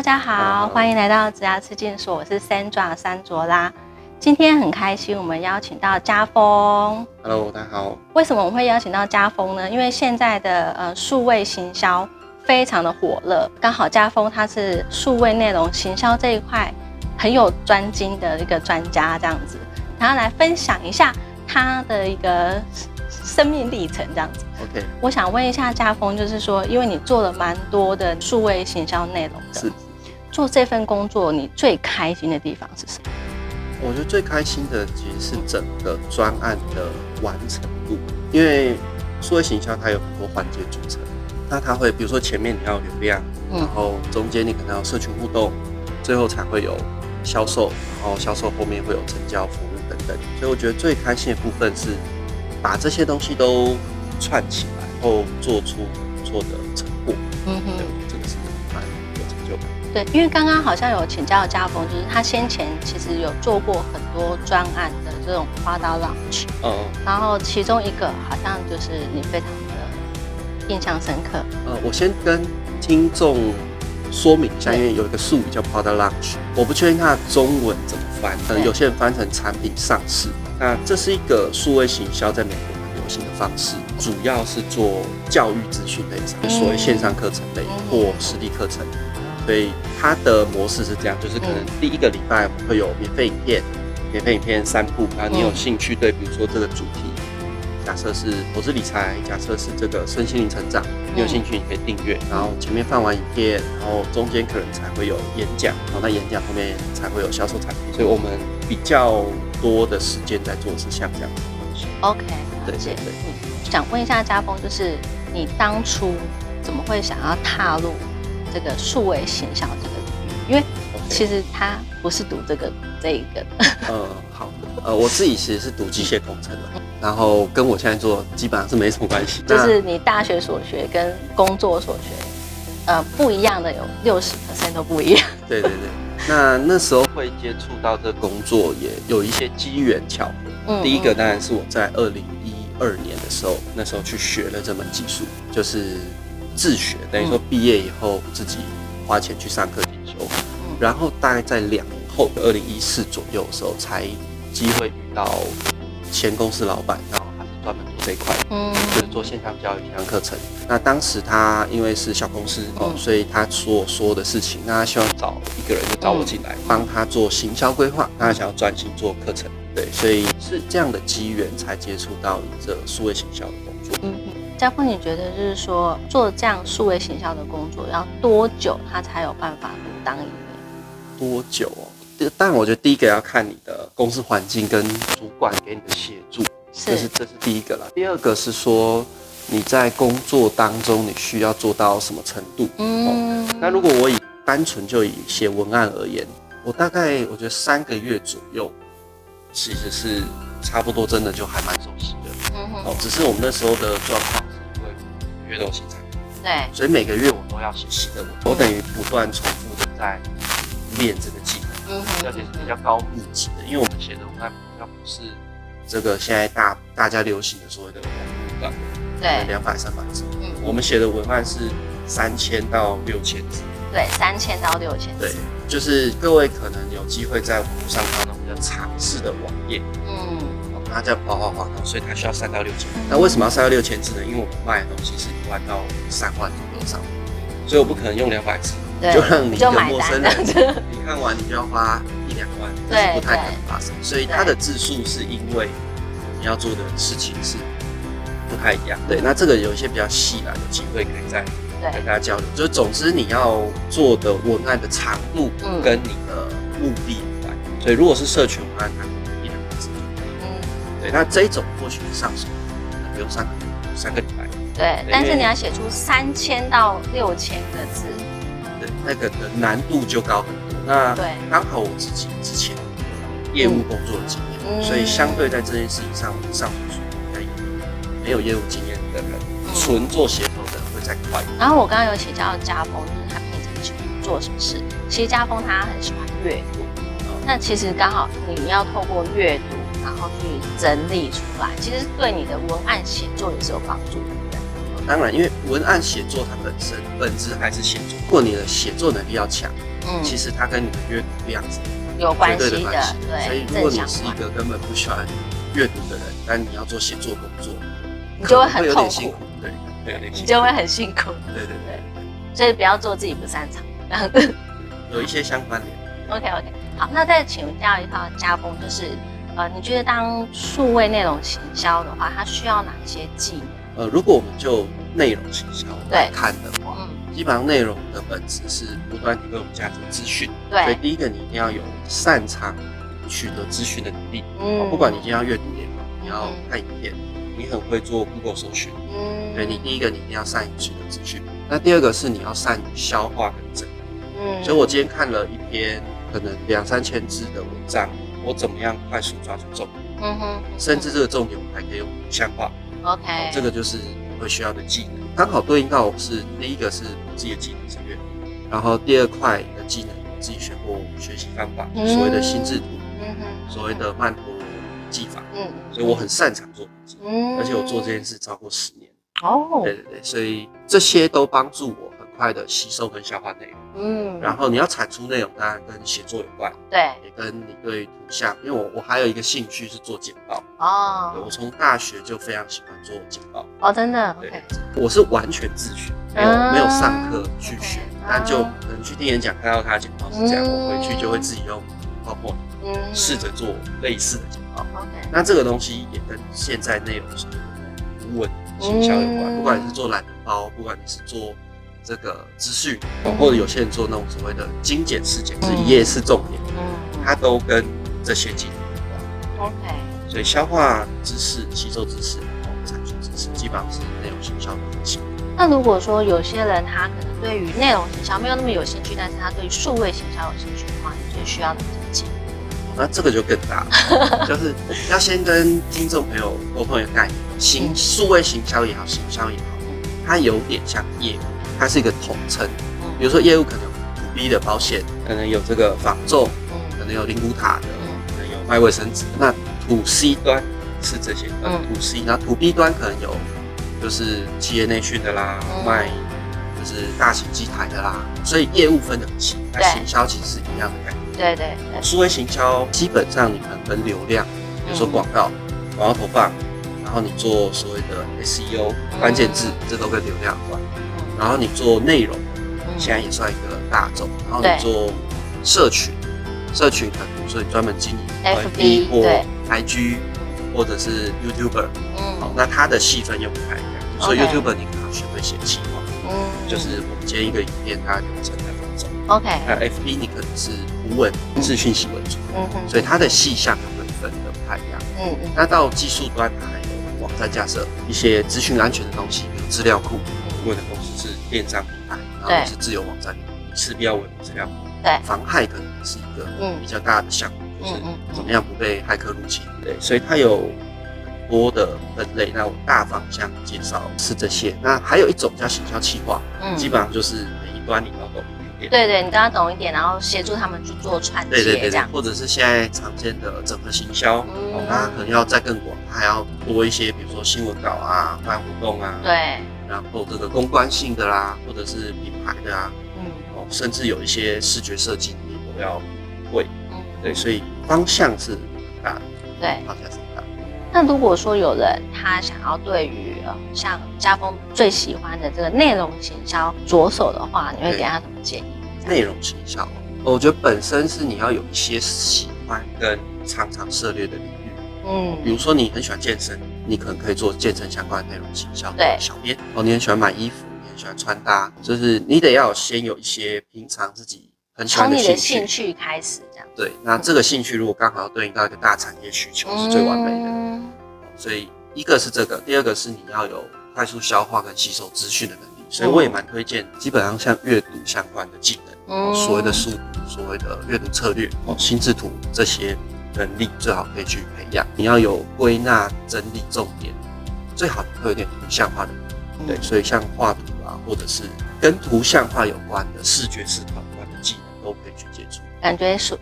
大家好，欢迎来到职涯吃进所，我是 Sandra 三卓拉。今天很开心，我们邀请到家峰。Hello，大家好。为什么我们会邀请到家峰呢？因为现在的呃数位行销非常的火热，刚好家峰他是数位内容行销这一块很有专精的一个专家，这样子，然后来分享一下他的一个生命历程，这样子。OK，我想问一下家峰，就是说，因为你做了蛮多的数位行销内容的，是做这份工作，你最开心的地方是什么？我觉得最开心的其实是整个专案的完成度，因为数位行销它有很多环节组成，那它会比如说前面你要有流量，嗯然后中间你可能要社群互动，最后才会有销售，然后销售后面会有成交服务等等。所以我觉得最开心的部分是把这些东西都串起来，然后做出不错的成果。嗯对，我觉得这个是蛮对，因为刚刚好像有请教家峰，就是他先前其实有做过很多专案的这种 product launch，嗯然后其中一个好像就是你非常的印象深刻。呃，我先跟听众说明一下，因为有一个术语叫 product launch，我不确定它的中文怎么翻，可能有些人翻成产品上市。那这是一个数位行销在美国很流行的方式，主要是做教育资讯类所谓线上课程类嗯或实体课程。所以它的模式是这样，就是可能第一个礼拜我们会有免费影片，免费影片三部，然后你有嗯兴趣对，比如说这个主题，假设是投资理财，假设是这个身心灵成长，你有兴趣你可以订阅，然后前面放完影片，然后中间可能才会有演讲，然后那演讲后面才会有销售产品，所以我们比较多的时间在做的是像这样的东西。OK。对对对嗯，想问一下家峰，就是你当初怎么会想要踏入这个数位形象这个领域？因为其实他不是读这个这一个的，呃，好，呃，我自己其实是读机械工程的，然后跟我现在做基本上是没什么关系，就是你大学所学跟工作所学，呃，不一样的有六十 percent 都不一样。对对对，那那时候会接触到这工作，也有一些机缘巧合。嗯第一个当然是我在二零一二年的时候，那时候去学了这门技术，就是自学，等于说毕业以后自己花钱去上课进修，然后大概在两年后，二零一四左右的时候，才机会遇到前公司老板，然后他是专门做这一块。嗯就是做线上教育、线上课程。那当时他因为是小公司哦，嗯所以他所说的事情，那他希望找一个人就找我进嗯来，帮他做行销规划。那他想要专心做课程，对，所以是这样的机缘才接触到这数位行销的工作。嗯嗯。家峰，你觉得就是说做这样数位行销的工作要多久他才有办法独当一面？多久哦？这但我觉得第一个要看你的公司环境跟主管给你的协助，这是这是第一个啦。第二个是说你在工作当中你需要做到什么程度？嗯，那如果我以单纯就以写文案而言，我大概我觉得三个月左右，其实是差不多，真的就还蛮熟悉的。嗯哦，只是我们那时候的状况月都有新产品，对，所以每个月我都要写新的文，我等于不断重复的在练这个技能，嗯而且是比较高密集的，因为我们写的文案比较不是这个现在大大家流行的所谓的网络版，对，两百三百字，嗯，我们写的文案是三千到六千字。对，三千到六千对，就是各位可能有机会在网络上看到比较长式的网页，嗯。哦它叫滑滑滑，然后所以它需要三到六千。那为什么要三到六千字呢？因为我们卖的东西是一万到三万左右上，所以我不可能用两百字就让你一个陌生人，你看完你就要花一两万，这是不太可能发生。所以它的字数是因为你要做的事情是不太一样。对，那这个有一些比较细啦，有机会可以再跟大家交流。就是总之你要做的文案的长度嗯跟你的目的有关。所以如果是社群文案，对，那这一种或许上手可能不用三个三个礼拜。对，但是你要写出三千到六千个字，对，那个的难度就高很多。那对刚好我自己之前有业务工作的经验，嗯所以相对在这件事情上上手速度应该也没有业务经验的人，嗯纯做写手的会再快一点。然后我刚刚有请教家峰，就是他平常喜欢做什么事。其实家峰他很喜欢阅读，那其实刚好你要透过阅读，然后去整理出来，其实对你的文案写作也是有帮助的。当然，因为文案写作它本身本质还是写作，如果你的写作能力要强，嗯，其实它跟你的阅读量是有关系的。对，所以如果你是一个根本不喜欢阅读的人，但你要做写作工作，你就会很痛苦。对，会有点辛苦。你就会很辛苦。对对对。所以不要做自己不擅长。有一些相关联。OK OK，好，那再请教一套家风，就是呃，你觉得当数位内容行销的话，它需要哪些技能？呃，如果我们就内容行销来看的话，嗯，基本上内容的本质是不断提供价值资讯。对，所以第一个你一定要有擅长取得资讯的能力。嗯，不管你今天要阅读也好，你要看影片，你很会做 Google 搜寻。嗯，对你第一个你一定要善于取得资讯。那第二个是你要善于消化跟整理。嗯，所以我今天看了一篇。可能两三千字的文章，我怎么样快速抓住重点？嗯哼，甚至这个重点我还可以用图像化。OK，这个就是会需要的技能，刚好对应到是第一个是我自己的技能是阅读，然后第二块的技能我自己学过学习方法，所谓的心智图，嗯哼，所谓的曼陀罗技法，嗯，所以我很擅长做笔记，嗯，而且我做这件事超过十年。哦，对对对，所以这些都帮助我很快的吸收跟消化内容。嗯，然后你要产出内容，当然跟写作有关，对，也跟你对图像，因为我我还有一个兴趣是做简报。哦，我从大学就非常喜欢做简报。哦，真的，对，我是完全自学，没有没有上课去学，但就可能去听演讲看到他的简报是这样，我回去就会自己用 PowerPoint，嗯，试着做类似的简报，OK，那这个东西也跟现在内容是图文营销有关，不管你是做懒人包，不管你是做。这个资讯，或者有些人做那种所谓的精简事件，是一页是重点，嗯，它都跟这些技能有关。OK，所以消化知识、吸收知识，然后产出知识，基本上是内容营销的核心。那如果说有些人他可能对于内容营销没有那么有兴趣，但是他对数位营销有兴趣的话，你最需要的技能？那这个就更大了，就是要先跟听众朋友沟通一个概念：行数位行销也好，行销也好，它有点像业务。它是一个统称，比如说业务可能有 to B 的保险，可能有这个仿重，可能有灵骨塔的，可能有卖卫生纸。那 to C 端是这些，嗯，to C，那 to B 端可能有就是企业内训的啦，卖就是大型机台的啦。所以业务分得很细，那行销其实是一样的概念。对对，数位行销基本上你可能跟流量，比如说广告、广告投放，然后你做所谓的 SEO 关键字，这都跟流量有关。然后你做内容，现在也算一个大众。然后你做社群，社群可能比如说你专门经营 FB 或 IG，或者是 YouTuber，嗯，好，那它的细分又不太一样。所以 YouTuber 你可能学会写计划，嗯，就是我们接一个影片，它流程在分钟。OK。那 FB 你可能是图文、资讯息为主，嗯哼，所以它的细项可能分的不太一样。嗯嗯。那到技术端，它还有网站架设一些资讯安全的东西，比如资料库，为了公司。是电商平台，然后是自由网站，你势必要维护质量。对，防害可能是一个比较大的项目，就是怎么样不被骇客入侵。对，所以它有很多的分类。那我大方向介绍是这些。那还有一种叫行销企划，基本上就是每一端你要懂一点。对对，你都要懂一点，然后协助他们去做串接，这样。或者是现在常见的整合行销，哦，它可能要再更广，它还要多一些，比如说新闻稿啊、办活动啊。对。然后这个公关性的啦，或者是品牌的啊，嗯，哦，甚至有一些视觉设计你都要会，嗯，对，所以方向是大的，对，方向是大。那如果说有人他想要对于呃像家峰最喜欢的这个内容行销着手的话，你会给他什么建议？内容行销，我觉得本身是你要有一些喜欢跟常常涉猎的领域，嗯，比如说你很喜欢健身。你可能可以做健身相关的内容行销的小编哦。你很喜欢买衣服，你很喜欢穿搭，就是你得要先有一些平常自己很喜欢的兴趣开始这样。对，那这个兴趣如果刚好对应到一个大产业需求，是最完美的。所以一个是这个，第二个是你要有快速消化跟吸收资讯的能力。所以我也蛮推荐，基本上像阅读相关的技能，所谓的速读，所谓的阅读策略哦，心智图这些。能力最好可以去培养，你要有归纳整理重点，最好会有点图像化的，对，所以像画图啊，或者是跟图像化有关的视觉思考有关的技能都可以去接触。感觉所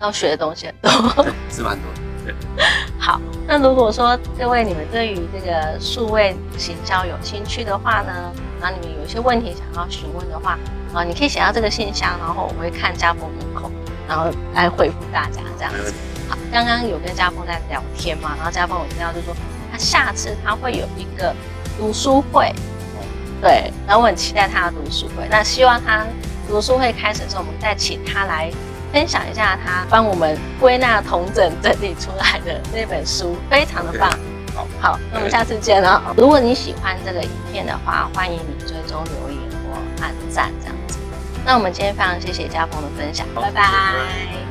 要学的东西很多，是蛮多的。对，好，那如果说各位你们对于这个数位行销有兴趣的话呢，然后你们有一些问题想要询问的话，啊，你可以写到这个信箱，然后我会看家峰门口，然后来回复大家这样子。好，刚刚有跟家峰在聊天嘛，然后家峰我听到就说他下次他会有一个读书会，对，然后我很期待他的读书会，那希望他读书会开始的时候，我们再请他来分享一下他帮我们归纳、统整、整理出来的那本书，非常的棒。好，那我们下次见了。如果你喜欢这个影片的话，欢迎你追踪留言或按赞这样子。那我们今天非常谢谢家峰的分享，拜拜。